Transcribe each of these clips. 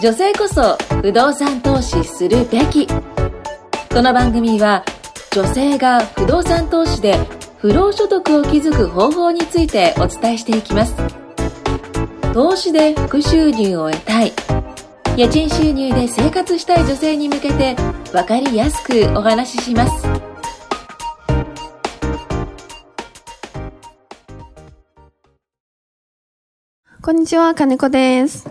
女性こそ不動産投資するべき。この番組は女性が不動産投資で不労所得を築く方法についてお伝えしていきます。投資で副収入を得たい。家賃収入で生活したい女性に向けて分かりやすくお話しします。こんにちは、金子です。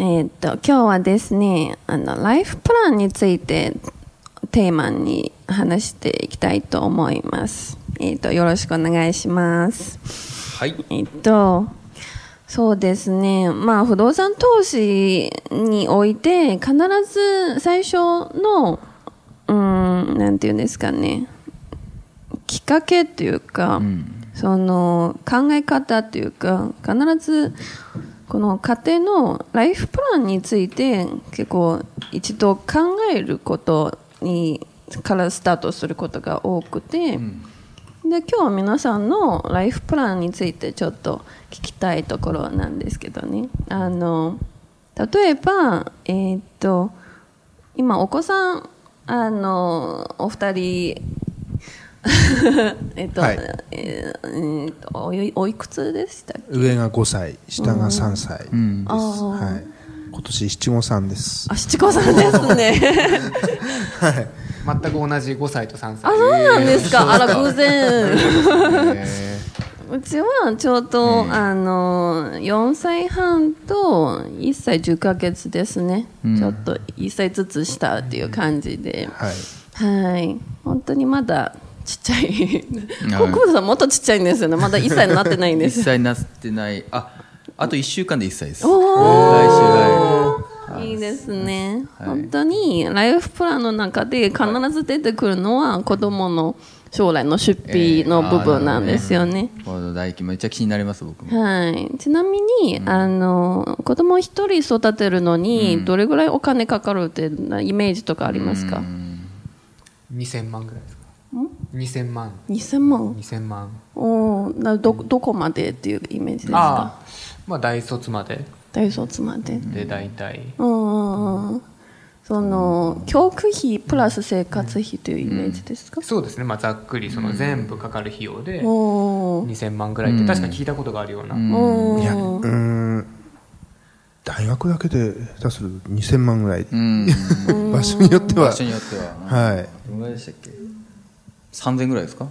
えーっと、今日はですね、あの、ライフプランについてテーマに話していきたいと思います。えーっと、よろしくお願いします。はい。えーっと、そうですね。まあ、不動産投資において、必ず最初の、うーん、なんていうんですかね、きっかけというか、その考え方というか、必ずこの家庭のライフプランについて結構一度考えることにからスタートすることが多くて、で今日は皆さんのライフプランについてちょっと聞きたいところなんですけどね。あの例えば、えーっと今お子さんあのお二人えっと、はい。えーえーっとおいおいくつでしたっけ？上が5歳下が3歳。です、はい、今年七五三です。あ七五三ですね。全く同じ5歳と3あ歳。そうなんですか？あら偶然。えうちはちょうど、あの4歳半と1歳10ヶ月ですね、ちょっと1歳ずつ下っていう感じで、はい。はい。本当にまだちっちゃい。ココさんもっとちっちゃいんですよね。まだ1歳になってないんで1す歳になってない。ああと1週間で1歳です。来お週はいいいですね、はい。本当にライフプランの中で必ず出てくるのは子供の将来の出費の部分なんですよね、この唾液めっちゃ気になります僕も。はい、ちなみに、あの子供一人育てるのにどれぐらいお金かかるってイメージとかありますか、ー、2000万ぐらいですか2000万。2000万？2000万。おーなど。どこまでっていうイメージですか？ああまあ大卒まで。大卒まで。で大体。うんうんうん。その教育費プラス生活費というイメージですか、そうですね。まあざっくりその全部かかる費用でおー。2000万ぐらいって確か聞いたことがあるような、おー。いやうーん。大学だけで下手すると2000万ぐらい、うん。場所によっては。場所によっては。はい。どのぐらいでしたっけ？3000ぐらいですか？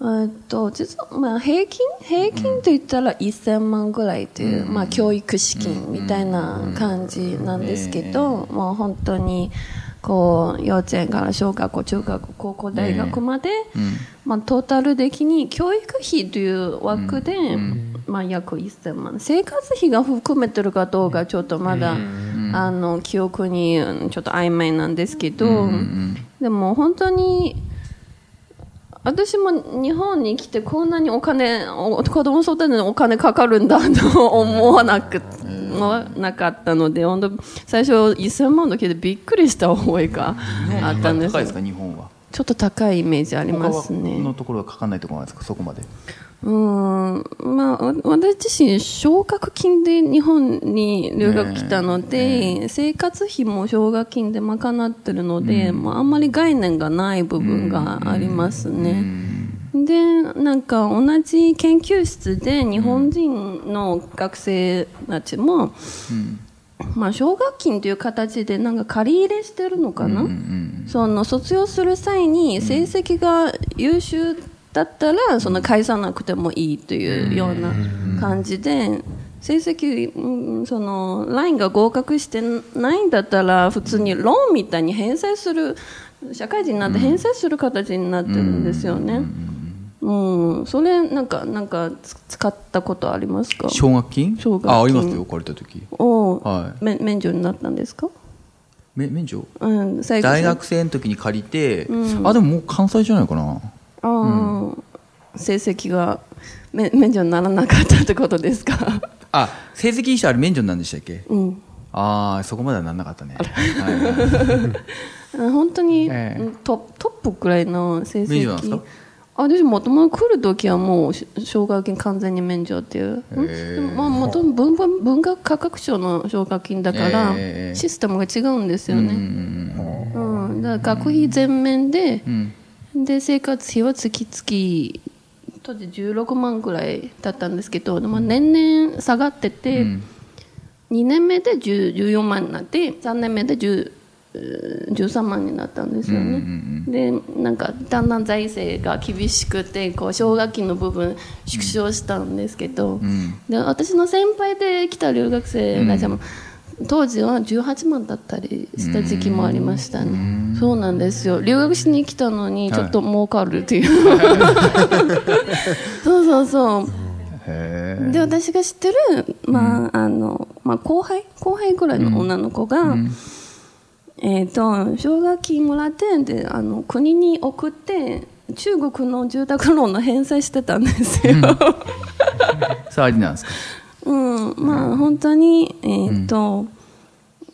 えっと実はまあ平均平均と言ったら1000万ぐらいという、まあ、教育資金みたいな感じなんですけど、もう本当にこう幼稚園から小学校中学校高校大学まで、まあ、トータル的に教育費という枠で、まあ、約1000万。生活費が含めてるかどうかちょっとまだ、あの記憶にうんちょっと曖昧なんですけど、でも本当に私も日本に来てこんなにお金お子供育てにお金かかるんだと思わなく、思わなかったので本当最初1000万の聞いてびっくりした覚えがあったんです。高いですか日本は？ちょっと高いイメージあります他ねのところはかかんないところなんですかそこまで？うーん。まあわ私自身奨学金で日本に留学来たので、生活費も奨学金で賄ってるので、まあ、あんまり概念がない部分がありますね、でなんか同じ研究室で日本人の学生たちも、まあ、奨学金という形でなんか借り入れしてるのかな、その卒業する際に成績が優秀だったらその返さなくてもいいというような感じで成績、うんそのラインが合格してないんだったら普通にローンみたいに返済する社会人になって返済する形になってるんですよね。うん、それなんかなんかつ使ったことありますか？奨学金？奨学金。あありますよ借りた時。お、はい。め免除になったんですか？め免除？うん、最後大学生の時に借りて、あでももう関西じゃないかなあー。成績がめ免除にならなかったってことですか？あ成績いい人あれ免除なんでしたっけ、うん。ああそこまではなんなかったね、はいはいあ 本当に、ええ。うんトトップくらいの成免除なんでもともと来る時はもうし奨学金完全に免除っていう、うん？でもまあもともと文文文学科学省の奨学金だから、ええシステムが違うんですよね、うんだから学費全面で、で生活費は月々当時16万ぐらいだったんですけど、まあ、年々下がってて、2年目で10 14万になって3年目で10えー13万になったんですよね、でなんかだんだん財政が厳しくてこう奨学金の部分縮小したんですけど、で私の先輩で来た留学生たちも、当時は18万だったりした時期もありましたね、そうなんですよ。留学しに来たのにちょっと儲かるっていう、そうそうそう。へで私が知ってる、まああのまあ、後輩？後輩ぐらいの女の子が、えー、と奨学金もらってであの国に送って中国の住宅ローンの返済してたんですよ。えさあありなんですか？うん、まあ本当に、えっ、と、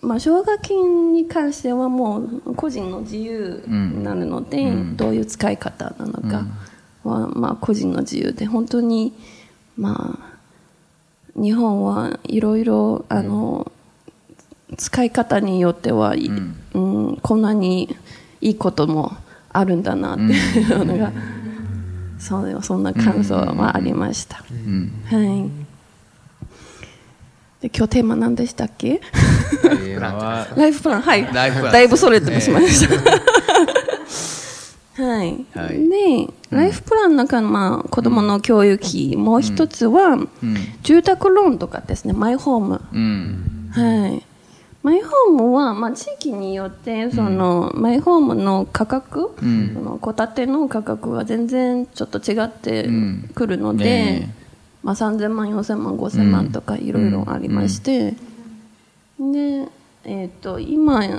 まあ奨学金に関してはもう個人の自由になるので、どういう使い方なのかは、まあ個人の自由で、本当に、まあ、日本はいろいろ、あの、使い方によっては、いうん。こんなにいいこともあるんだなっていうのが、そうそんな感想はありました。はい。で今日テーマ何でしたっけ？ライフプラン。はい。ライフプラン。だいぶそれてしまいました。はい、はい。でライフプランの中の、まあ、子供の教育費、もう一つは、住宅ローンとかですね。マイホーム、うん。はい。マイホームは、まあ、地域によってその、マイホームの価格、その戸建ての価格は全然ちょっと違ってくるので、ねまあ、3000万4000万5000万とかいろいろありまして、で、えっと今、え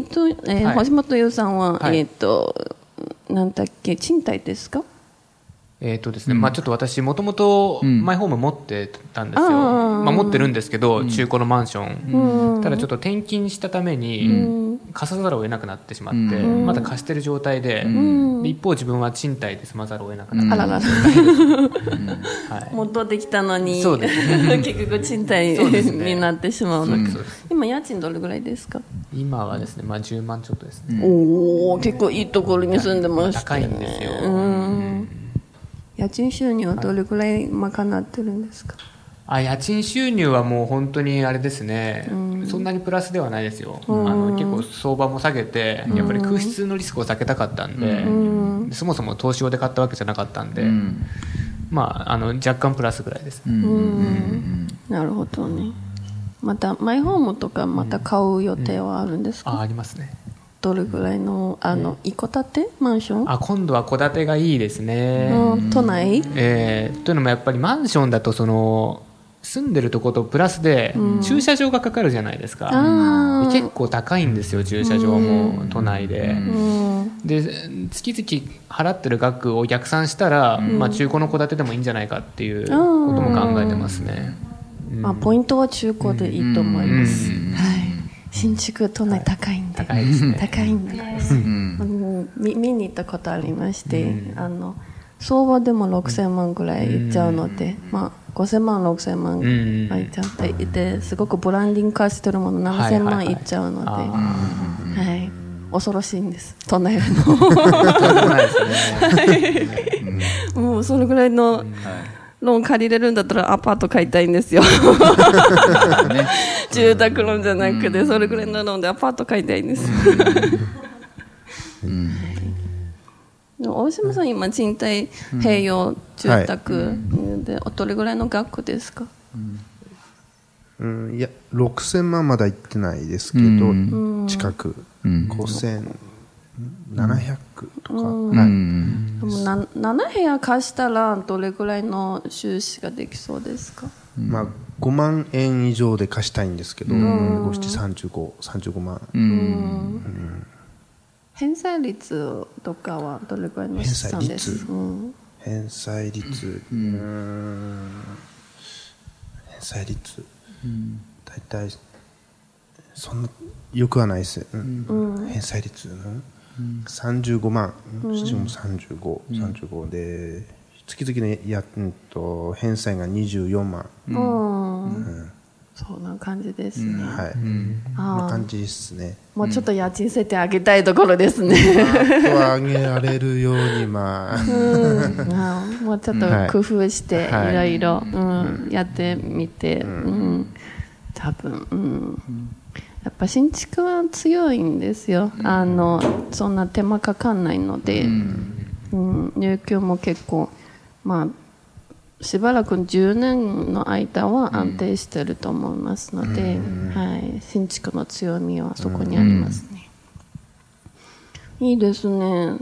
っとえーはい。星本優さんは、はい。えっとなんだっけ賃貸ですか？えっ、とですね、まあちょっと私もともとマイホーム持ってたんですよ、あーまあ、持ってるんですけど、中古のマンション、ただちょっと転勤したために貸さざるを得なくなってしまって、まだ貸してる状態で,、で一方自分は賃貸で住まざるを得なくなって、あららら。はい、戻ってきたのにそうです。結局賃貸になってしまうの。か今家賃どれぐらいですか？今はですね、まあ、10万ちょっとですね、おお結構いいところに住んでました高いねんですよ、うん家賃収入はどれぐらい賄ってるんですか？あ家賃収入はもう本当にあれですね、そんなにプラスではないですよ、あの結構相場も下げて、やっぱり空室のリスクを避けたかったんで、そもそも投資用で買ったわけじゃなかったんで、まあ、あの若干プラスぐらいです、なるほどね。またマイホームとかまた買う予定はあるんですか、あありますねどれぐらいのあの一戸建て？マンション？あ今度は戸建てがいいですね、うん。都内？えーというのもやっぱりマンションだとその住んでるとことプラスで駐車場がかかるじゃないですか、あで結構高いんですよ駐車場も都内で、うん。で月々払ってる額を逆算したら、まあ、中古の戸建てでもいいんじゃないかっていうことも考えてますね、まあ、ポイントは中古でいいと思います、はい、新築都内高いんで、高いですね。高いんで。す、うん。見見に行ったことありまして、あの相場でも6000万ぐらいいっちゃうので、まあ、5000万6000万んいっちゃってですごくブランディング化してるもの7000万いっちゃうので、はい恐ろしいんです。都内の。もうそれぐらいのローン借りれるんだったらアパート買いたいんですよ 住宅ローンじゃなくてそれぐらいのローンでアパート買いたいんです。大島さん今賃貸併用住宅でどれぐらいの額ですか？うん、いや6000万まだ行ってないですけど、近く、5700とか、はい。でもな7部屋貸したらどれぐらいの収支ができそうですか？まあ、5万円以上で貸したいんですけど、5七35、35万、返済率とかはどれぐらいの資産です？返済率。うん返済率、うーん、返済率、大体、そんな、よくはないです、うん。返済率、うん。35万、父も35、35で、月々のや、うんと、返済が24万。うん。そんな感じですね。はい。こんな感じですね。もうちょっと家賃設定上げたいところですね。あとは上げられるように、まあ。うん。あもうちょっと工夫して、いはい。ろいろ、うん、やってみて、うん、多分、うん。やっぱ新築は強いんですよ。あの、そんな手間かかんないので、うん、入居も結構、まあ、しばらく10年の間は安定してると思いますので、はい、新築の強みはそこにありますね。いいですね、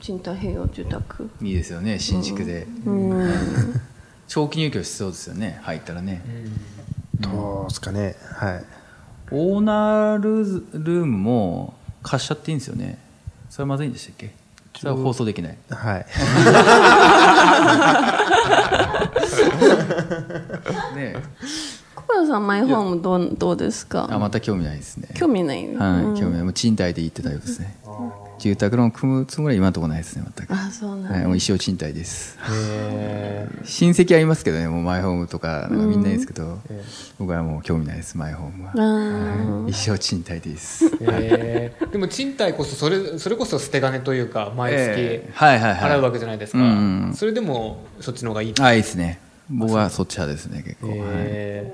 賃貸併用住宅。いいですよね新築で、長期入居しそうですよね入ったらね、どうですかね。はい。オーナールルームも貸しちゃっていいんですよね。それはまずいんでしたっけ？それは放送できない。はい。ね小原さん、マイホームどうどうですか？あまた興味ないですね。興味ない、はい、興味ない。もう賃貸で行ってたようですね住宅ローン組むつもりは今のところないですね全く。あそうなんだ、はい、もう一生賃貸です。へ親戚はいますけどねもうマイホームとかなんかみんないいですけど、僕はもう興味ないですマイホームは、あはい。一生賃貸です。でも賃貸こそそれそれこそ捨て金というか毎月ええ。はいはいはい。払うわけじゃないですか、うんそれでもそっちの方がいい？あいいですね。僕はそっち派ですね結構、はい。へ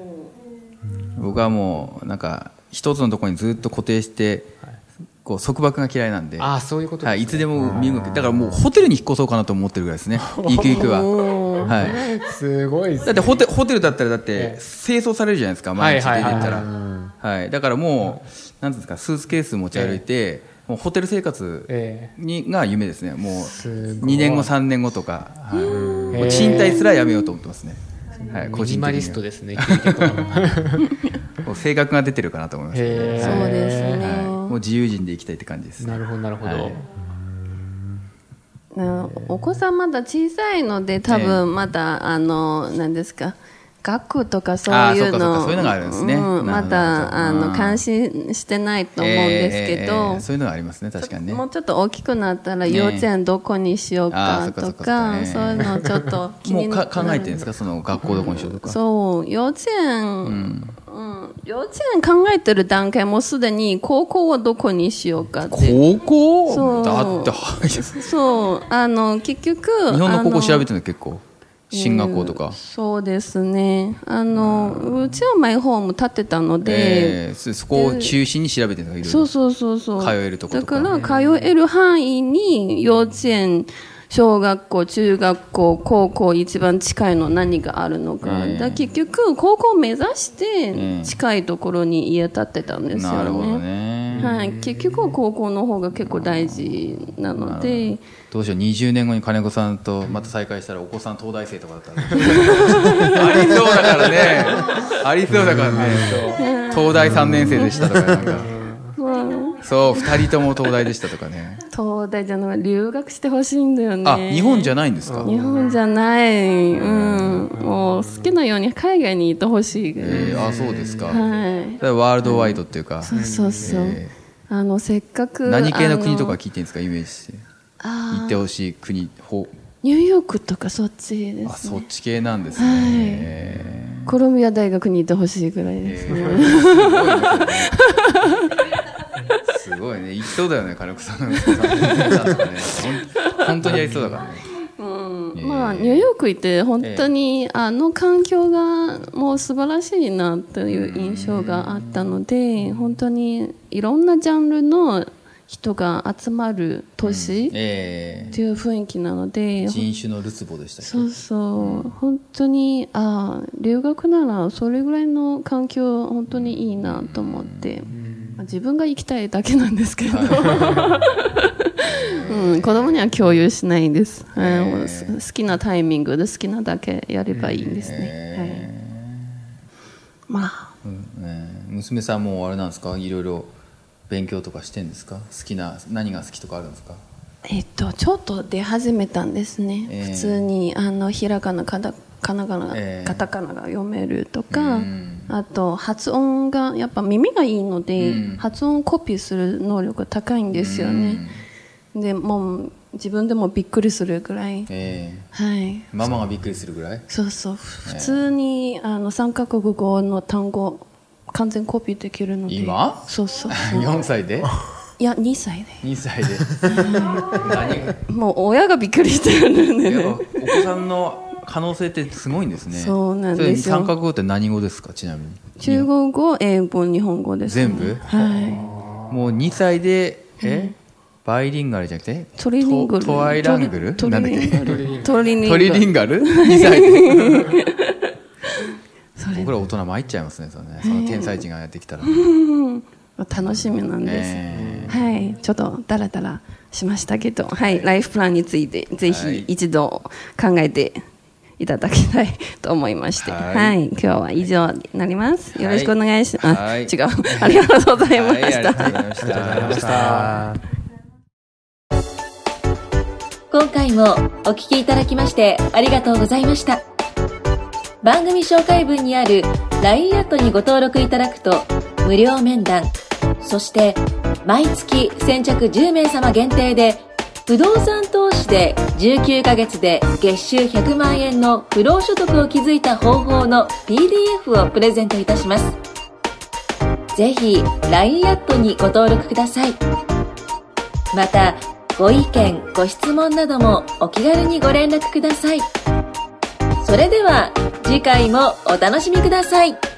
僕はもうなんか一つのところにずっと固定して、こう束縛が嫌いなんで。ーああそういうことね。はい、いつでも身動きだからもうホテルに引っ越そうかなと思ってるぐらいですね。ゆくゆくは、はい、すごいですだってホテホテルだったらだってええ。清掃されるじゃないですか毎日出て行ったら、はいはい。だからもうなんていうんですかスーツケース持ち歩いて、もうホテル生活えにが夢ですね。もうすごい。2年後3年後とか、はい、もう賃貸すらやめようと思ってますね、はい、個人的には。マリストですね 性格が出てるかなと思います、へそうーですね、はい、もう自由人で行きたいって感じですなるほどなるほど、はい。なお子さんまだ小さいので多分まだ、あの何ですか学区とかそういうあーそうかそうのかそういうのがあるんですね。うん。なるほどまだあのうん。関心してないと思うんですけえーえど、ーそういうのがありますね確かにね。もうちょっと大きくなったらね。幼稚園どこにしようかとかそういうのちょっと気もうになか考えてるんですか？その学校どこにしようとか、そう幼稚園、うん幼稚園考えてる段階もうすでに高校はどこにしようかって。高校？そう。だってはい そう。あの結局日本の高校調べててるの結構？進学校とか、そうですね。あのうちはマイホーム建てたので、えーそそこを中心に調べてるのがいろいろ。そうそうそうそう。通えるとことか。だから通える範囲に幼稚園小学校中学校高校一番近いの何があるのか,、ええだ結局高校を目指しえてえ近いところに家建てたんですよね,、なるほどね、はい、結局は高校の方が結構大事なので。ど。うしよう。20年後に金子さんとまた再会したらお子さん東大生とかだったら ありそうだからね。ありそうだからね。東大3年生でしたとかなんかそう2人とも東大でしたとかね。東大じゃなくて留学してほしいんだよね。あ日本じゃないんですか？日本じゃない、うん、もう好きなように海外にいてほしいえー、あそうですか、はい。ワールドワイドっていうか、そうそうそう、えあのせっかく何系の国とかあ聞いてるんですか？イメージして。あ行ってほしい国ほニューヨークとかそっちであすね。そっち系なんですね、はい。えコロンビア大学にいてほしいぐらいですね、ー。す ごいね。行きそうだよね金子さん。の息子さんとかねほん本当にやりそうだからね。まあニューヨーク行って本当に、あの環境がもう素晴らしいなという印象があったので本当にいろんなジャンルの人が集まる都市っえていう雰囲気なので、ー人種のるつぼでしたそうそう、本当にああ留学ならそれぐらいの環境本当にいいなと思って、まあ自分が行きたいだけなんですけど、うん、子供には共有しないんです、はい好きなタイミングで好きなだけやればいいんですね、はい、まあ。うんね娘さんもあれなんですか？いろいろ勉強とかしてんですか？好きな何が好きとかあるんですか？えっと、ちょっと出始めたんですね、えー。普通にあのひらがなかたかなかな、えー。カタカナが読めるとか、うんあと発音がやっぱ耳がいいので、うん。発音コピーする能力が高いんですよね、でもう自分でもびっくりするぐらい、えはい。えママがびっくりするぐらい？そうそう。普通にあの3カ国語の単語完全コピーできるので。今？そうそうそう。4歳で？いや2歳で。2歳で。何もう親がびっくりしてるんでね。やっぱお子さんの可能性ってすごいんですね。そうなんですよ。三カ国語って何語ですか？ちなみに。中国語英語日本語です、ね、全部？はもう2歳でえ、バイリンガルじゃなくて？いトリリングル。トトワイラングル？トリリンガル。トリリンガル ?2 歳で。僕ら大人参っちゃいますねそのね。その天才児がやってきたら、楽しみなんです、え。はい。ちょっとダラダラしましたけど、はい、ライフプランについてぜはい。ひ一度考えていただきたいと思いまして、ははいい、今日は以上になります。よろしくお願いします。はい違う。ありがとうございまはい、あした。りがとうございました。ありがとうございました今回もお聞きいただきましてありがとうございました。番組紹介文にある LINE アットにご登録いただくと無料面談、そして毎月先着10名様限定で不動産投資で19ヶ月で月収100万円の不労所得を築いた方法の PDF をプレゼントいたします。ぜひ LINE アットにご登録ください。また、ご意見、ご質問などもお気軽にご連絡ください。それでは次回もお楽しみください。